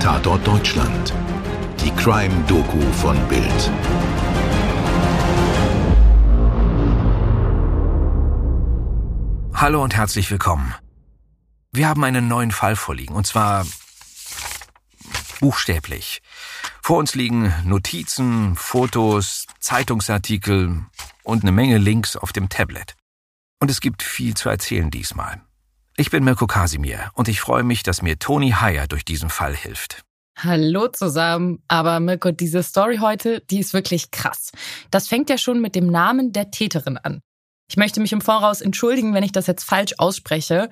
Tatort Deutschland. Die Crime-Doku von Bild. Hallo und herzlich willkommen. Wir haben einen neuen Fall vorliegen, und zwar buchstäblich. Vor uns liegen Notizen, Fotos, Zeitungsartikel und eine Menge Links auf dem Tablet. Und es gibt viel zu erzählen diesmal. Ich bin Mirko Kasimir und ich freue mich, dass mir Toni Heyer durch diesen Fall hilft. Hallo zusammen. Aber Mirko, diese Story heute, die ist wirklich krass. Das fängt ja schon mit dem Namen der Täterin an. Ich möchte mich im Voraus entschuldigen, wenn ich das jetzt falsch ausspreche.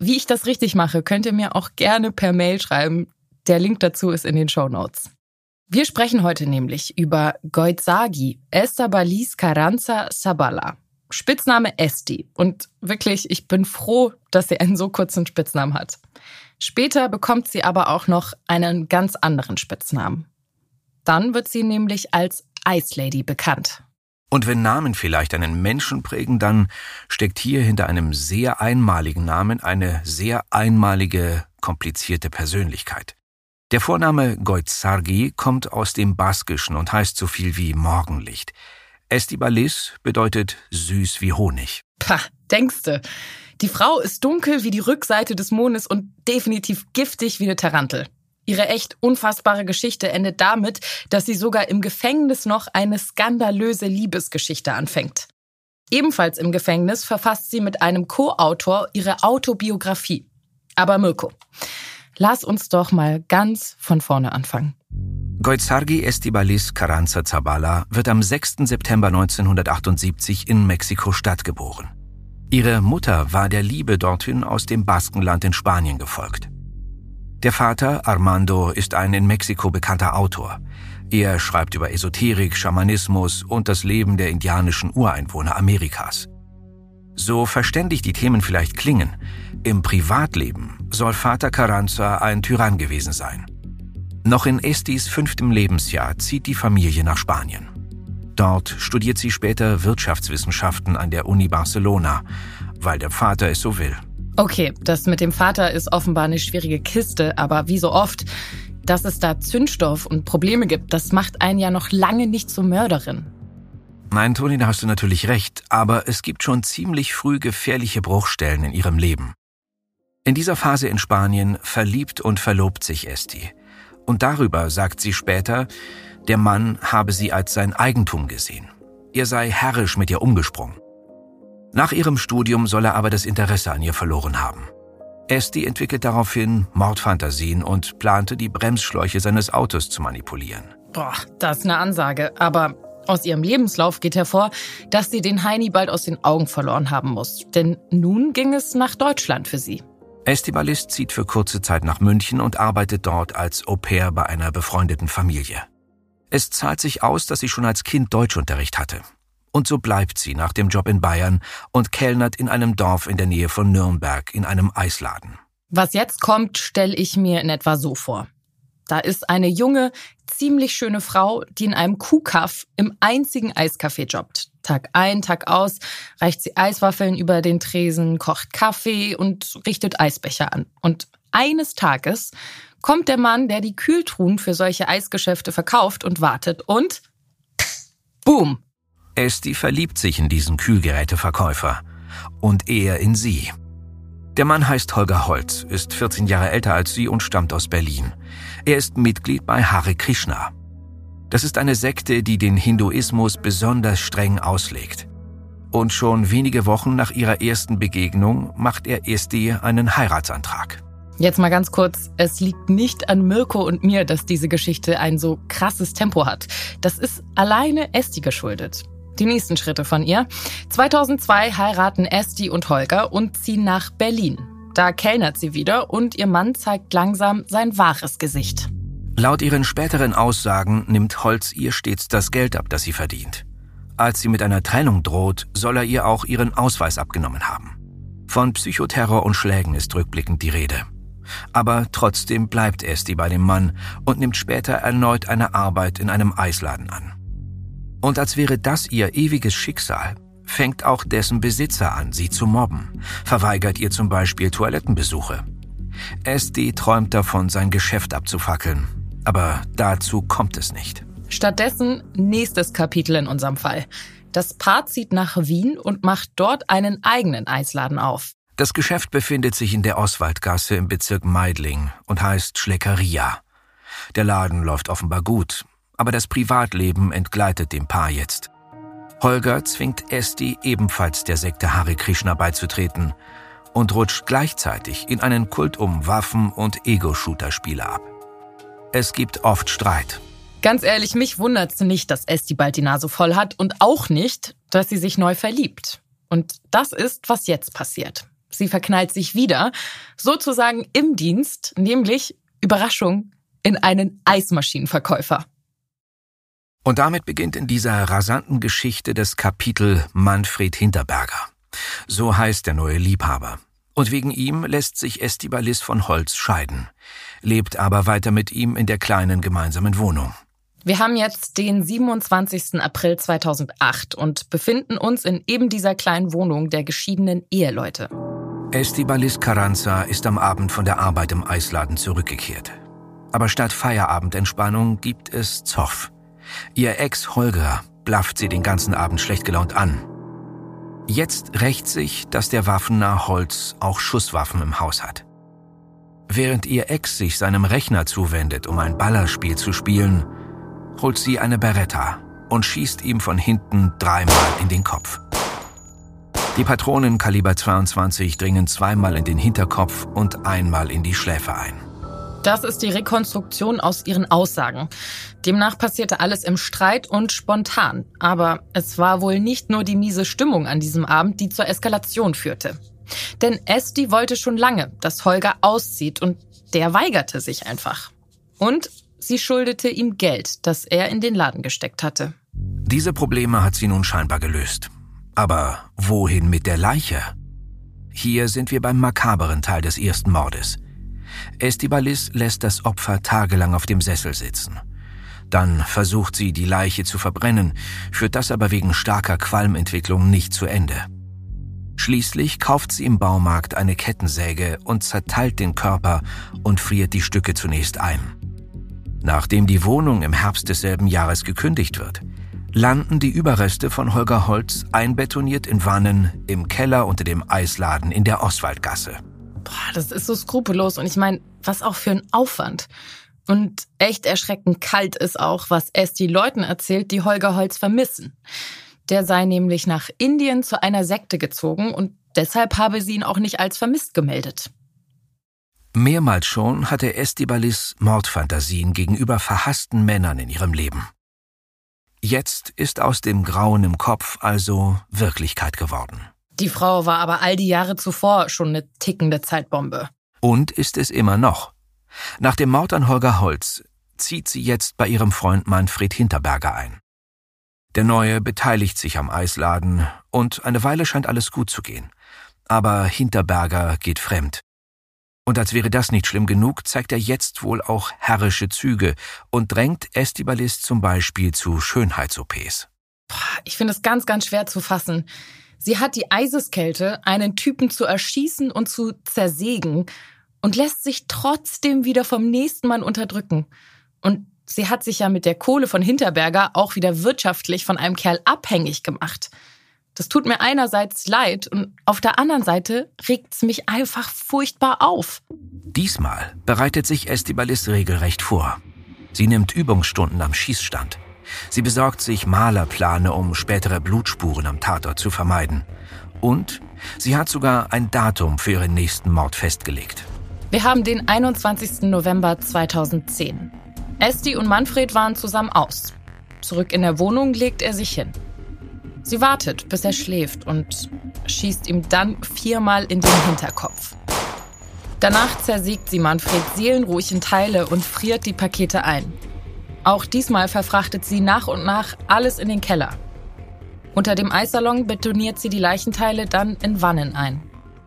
Wie ich das richtig mache, könnt ihr mir auch gerne per Mail schreiben. Der Link dazu ist in den Show Notes. Wir sprechen heute nämlich über Goizagi Estabalis Carranza Sabala. Spitzname Esti. Und wirklich, ich bin froh, dass sie einen so kurzen Spitznamen hat. Später bekommt sie aber auch noch einen ganz anderen Spitznamen. Dann wird sie nämlich als Ice Lady bekannt. Und wenn Namen vielleicht einen Menschen prägen, dann steckt hier hinter einem sehr einmaligen Namen eine sehr einmalige, komplizierte Persönlichkeit. Der Vorname Goizargi kommt aus dem Baskischen und heißt so viel wie Morgenlicht. Estibalis bedeutet süß wie Honig. Pah, denkste. Die Frau ist dunkel wie die Rückseite des Mondes und definitiv giftig wie eine Tarantel. Ihre echt unfassbare Geschichte endet damit, dass sie sogar im Gefängnis noch eine skandalöse Liebesgeschichte anfängt. Ebenfalls im Gefängnis verfasst sie mit einem Co-Autor ihre Autobiografie. Aber Mirko, lass uns doch mal ganz von vorne anfangen. Goizargi Estibalis Carranza Zabala wird am 6. September 1978 in Mexiko-Stadt geboren. Ihre Mutter war der Liebe dorthin aus dem Baskenland in Spanien gefolgt. Der Vater, Armando, ist ein in Mexiko bekannter Autor. Er schreibt über Esoterik, Schamanismus und das Leben der indianischen Ureinwohner Amerikas. So verständig die Themen vielleicht klingen, im Privatleben soll Vater Carranza ein Tyrann gewesen sein. Noch in Estis fünftem Lebensjahr zieht die Familie nach Spanien. Dort studiert sie später Wirtschaftswissenschaften an der Uni Barcelona, weil der Vater es so will. Okay, das mit dem Vater ist offenbar eine schwierige Kiste, aber wie so oft, dass es da Zündstoff und Probleme gibt, das macht einen ja noch lange nicht zur Mörderin. Nein, Toni, da hast du natürlich recht, aber es gibt schon ziemlich früh gefährliche Bruchstellen in ihrem Leben. In dieser Phase in Spanien verliebt und verlobt sich Esti. Und darüber sagt sie später, der Mann habe sie als sein Eigentum gesehen. Er sei herrisch mit ihr umgesprungen. Nach ihrem Studium soll er aber das Interesse an ihr verloren haben. Esti entwickelt daraufhin Mordfantasien und plante, die Bremsschläuche seines Autos zu manipulieren. Boah, das ist eine Ansage. Aber aus ihrem Lebenslauf geht hervor, dass sie den Heini bald aus den Augen verloren haben muss. Denn nun ging es nach Deutschland für sie. Estibalis zieht für kurze Zeit nach München und arbeitet dort als Au pair bei einer befreundeten Familie. Es zahlt sich aus, dass sie schon als Kind Deutschunterricht hatte. Und so bleibt sie nach dem Job in Bayern und kellnert in einem Dorf in der Nähe von Nürnberg in einem Eisladen. Was jetzt kommt, stelle ich mir in etwa so vor. Da ist eine junge, ziemlich schöne Frau, die in einem Kuhkaff im einzigen Eiscafé jobbt. Tag ein, Tag aus reicht sie Eiswaffeln über den Tresen, kocht Kaffee und richtet Eisbecher an. Und eines Tages kommt der Mann, der die Kühltruhen für solche Eisgeschäfte verkauft und wartet und boom. Esti verliebt sich in diesen Kühlgeräteverkäufer und er in sie. Der Mann heißt Holger Holz, ist 14 Jahre älter als sie und stammt aus Berlin. Er ist Mitglied bei Hare Krishna. Das ist eine Sekte, die den Hinduismus besonders streng auslegt. Und schon wenige Wochen nach ihrer ersten Begegnung macht er Esti einen Heiratsantrag. Jetzt mal ganz kurz, es liegt nicht an Mirko und mir, dass diese Geschichte ein so krasses Tempo hat. Das ist alleine Esti geschuldet. Die nächsten Schritte von ihr. 2002 heiraten Esti und Holger und ziehen nach Berlin. Da kellnert sie wieder und ihr Mann zeigt langsam sein wahres Gesicht. Laut ihren späteren Aussagen nimmt Holz ihr stets das Geld ab, das sie verdient. Als sie mit einer Trennung droht, soll er ihr auch ihren Ausweis abgenommen haben. Von Psychoterror und Schlägen ist rückblickend die Rede. Aber trotzdem bleibt Esti bei dem Mann und nimmt später erneut eine Arbeit in einem Eisladen an. Und als wäre das ihr ewiges Schicksal, fängt auch dessen Besitzer an, sie zu mobben, verweigert ihr zum Beispiel Toilettenbesuche. SD träumt davon, sein Geschäft abzufackeln. Aber dazu kommt es nicht. Stattdessen nächstes Kapitel in unserem Fall. Das Paar zieht nach Wien und macht dort einen eigenen Eisladen auf. Das Geschäft befindet sich in der Oswaldgasse im Bezirk Meidling und heißt Schleckeria. Der Laden läuft offenbar gut, aber das Privatleben entgleitet dem Paar jetzt. Holger zwingt Esti ebenfalls der Sekte Hare Krishna beizutreten und rutscht gleichzeitig in einen Kult um Waffen und Ego-Shooter-Spiele ab. Es gibt oft Streit. Ganz ehrlich, mich wundert's nicht, dass Esti bald die Nase voll hat und auch nicht, dass sie sich neu verliebt. Und das ist, was jetzt passiert. Sie verknallt sich wieder, sozusagen im Dienst, nämlich, Überraschung, in einen Eismaschinenverkäufer. Und damit beginnt in dieser rasanten Geschichte das Kapitel Manfred Hinterberger. So heißt der neue Liebhaber. Und wegen ihm lässt sich Estibalis von Holz scheiden, lebt aber weiter mit ihm in der kleinen gemeinsamen Wohnung. Wir haben jetzt den 27. April 2008 und befinden uns in eben dieser kleinen Wohnung der geschiedenen Eheleute. Estibalis Carranza ist am Abend von der Arbeit im Eisladen zurückgekehrt. Aber statt Feierabendentspannung gibt es Zoff. Ihr Ex Holger blafft sie den ganzen Abend schlecht gelaunt an. Jetzt rächt sich, dass der Waffennah Holz auch Schusswaffen im Haus hat. Während ihr Ex sich seinem Rechner zuwendet, um ein Ballerspiel zu spielen, holt sie eine Beretta und schießt ihm von hinten dreimal in den Kopf. Die Patronen Kaliber 22 dringen zweimal in den Hinterkopf und einmal in die Schläfe ein. Das ist die Rekonstruktion aus ihren Aussagen. Demnach passierte alles im Streit und spontan. Aber es war wohl nicht nur die miese Stimmung an diesem Abend, die zur Eskalation führte. Denn Esti wollte schon lange, dass Holger auszieht und der weigerte sich einfach. Und sie schuldete ihm Geld, das er in den Laden gesteckt hatte. Diese Probleme hat sie nun scheinbar gelöst. Aber wohin mit der Leiche? Hier sind wir beim makaberen Teil des ersten Mordes. Estibalis lässt das Opfer tagelang auf dem Sessel sitzen. Dann versucht sie, die Leiche zu verbrennen, führt das aber wegen starker Qualmentwicklung nicht zu Ende. Schließlich kauft sie im Baumarkt eine Kettensäge und zerteilt den Körper und friert die Stücke zunächst ein. Nachdem die Wohnung im Herbst desselben Jahres gekündigt wird, landen die Überreste von Holger Holz einbetoniert in Wannen im Keller unter dem Eisladen in der Oswaldgasse. Boah, das ist so skrupellos. Und ich meine, was auch für ein Aufwand. Und echt erschreckend kalt ist auch, was Esti Leuten erzählt, die Holger Holz vermissen. Der sei nämlich nach Indien zu einer Sekte gezogen und deshalb habe sie ihn auch nicht als vermisst gemeldet. Mehrmals schon hatte Estibalis Mordfantasien gegenüber verhassten Männern in ihrem Leben. Jetzt ist aus dem Grauen im Kopf also Wirklichkeit geworden. Die Frau war aber all die Jahre zuvor schon eine tickende Zeitbombe. Und ist es immer noch. Nach dem Mord an Holger Holz zieht sie jetzt bei ihrem Freund Manfred Hinterberger ein. Der Neue beteiligt sich am Eisladen und eine Weile scheint alles gut zu gehen. Aber Hinterberger geht fremd. Und als wäre das nicht schlimm genug, zeigt er jetzt wohl auch herrische Züge und drängt Estibalis zum Beispiel zu Schönheits-OPs. Ich finde es ganz, ganz schwer zu fassen. Sie hat die Eiseskälte, einen Typen zu erschießen und zu zersägen und lässt sich trotzdem wieder vom nächsten Mann unterdrücken. Und sie hat sich ja mit der Kohle von Hinterberger auch wieder wirtschaftlich von einem Kerl abhängig gemacht. Das tut mir einerseits leid und auf der anderen Seite regt es mich einfach furchtbar auf. Diesmal bereitet sich Estibalis regelrecht vor. Sie nimmt Übungsstunden am Schießstand. Sie besorgt sich Malerplane, um spätere Blutspuren am Tatort zu vermeiden. Und sie hat sogar ein Datum für ihren nächsten Mord festgelegt. Wir haben den 21. November 2010. Esti und Manfred waren zusammen aus. Zurück in der Wohnung legt er sich hin. Sie wartet, bis er schläft und schießt ihm dann viermal in den Hinterkopf. Danach zersägt sie Manfred seelenruhig in Teile und friert die Pakete ein. Auch diesmal verfrachtet sie nach und nach alles in den Keller. Unter dem Eissalon betoniert sie die Leichenteile dann in Wannen ein.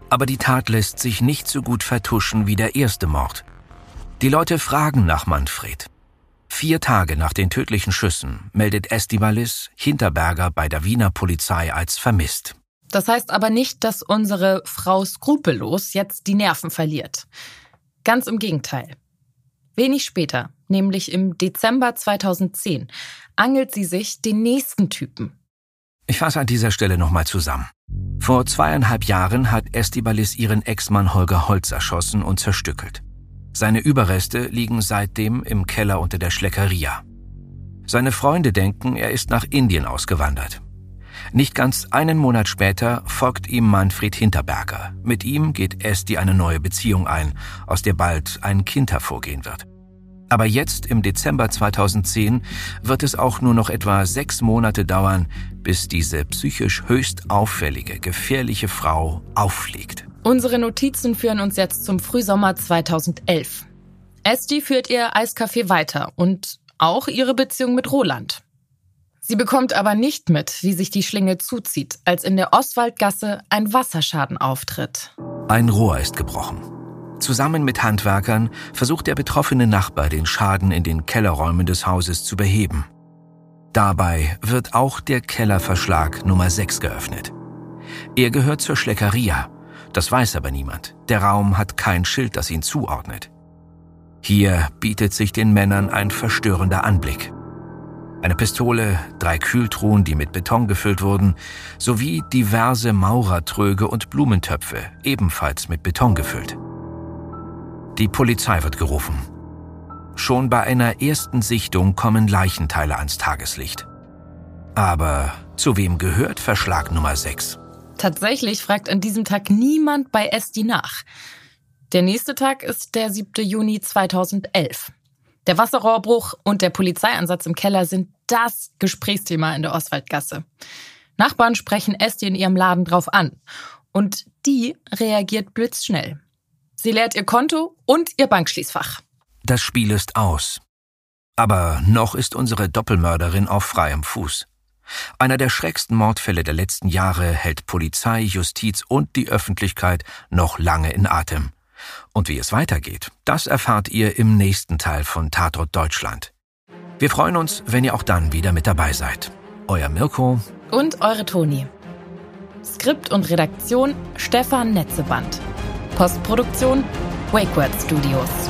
Aber die Tat lässt sich nicht so gut vertuschen wie der erste Mord. Die Leute fragen nach Manfred. Vier Tage nach den tödlichen Schüssen meldet Estibalis Hinterberger bei der Wiener Polizei als vermisst. Das heißt aber nicht, dass unsere Frau skrupellos jetzt die Nerven verliert. Ganz im Gegenteil. Wenig später, nämlich im Dezember 2010, angelt sie sich den nächsten Typen. Ich fasse an dieser Stelle nochmal zusammen. Vor zweieinhalb Jahren hat Estibalis ihren Ex-Mann Holger Holz erschossen und zerstückelt. Seine Überreste liegen seitdem im Keller unter der Schleckeria. Seine Freunde denken, er ist nach Indien ausgewandert. Nicht ganz einen Monat später folgt ihm Manfred Hinterberger. Mit ihm geht Esti eine neue Beziehung ein, aus der bald ein Kind hervorgehen wird. Aber jetzt, im Dezember 2010, wird es auch nur noch etwa sechs Monate dauern, bis diese psychisch höchst auffällige, gefährliche Frau auffliegt. Unsere Notizen führen uns jetzt zum Frühsommer 2011. Esti führt ihr Eiscafé weiter und auch ihre Beziehung mit Roland. Sie bekommt aber nicht mit, wie sich die Schlinge zuzieht, als in der Oswaldgasse ein Wasserschaden auftritt. Ein Rohr ist gebrochen. Zusammen mit Handwerkern versucht der betroffene Nachbar, den Schaden in den Kellerräumen des Hauses zu beheben. Dabei wird auch der Kellerverschlag Nummer 6 geöffnet. Er gehört zur Schleckeria. Das weiß aber niemand. Der Raum hat kein Schild, das ihn zuordnet. Hier bietet sich den Männern ein verstörender Anblick. Eine Pistole, drei Kühltruhen, die mit Beton gefüllt wurden, sowie diverse Maurertröge und Blumentöpfe, ebenfalls mit Beton gefüllt. Die Polizei wird gerufen. Schon bei einer ersten Sichtung kommen Leichenteile ans Tageslicht. Aber zu wem gehört Verschlag Nummer 6? Tatsächlich fragt an diesem Tag niemand bei Esti nach. Der nächste Tag ist der 7. Juni 2011. Der Wasserrohrbruch und der Polizeieinsatz im Keller sind das Gesprächsthema in der Oswaldgasse. Nachbarn sprechen Esti in ihrem Laden drauf an. Und die reagiert blitzschnell. Sie leert ihr Konto und ihr Bankschließfach. Das Spiel ist aus. Aber noch ist unsere Doppelmörderin auf freiem Fuß. Einer der schrecksten Mordfälle der letzten Jahre hält Polizei, Justiz und die Öffentlichkeit noch lange in Atem. Und wie es weitergeht, das erfahrt ihr im nächsten Teil von Tatort Deutschland. Wir freuen uns, wenn ihr auch dann wieder mit dabei seid. Euer Mirko und eure Toni. Skript und Redaktion Stefan Netzeband. Postproduktion WakeWord Studios.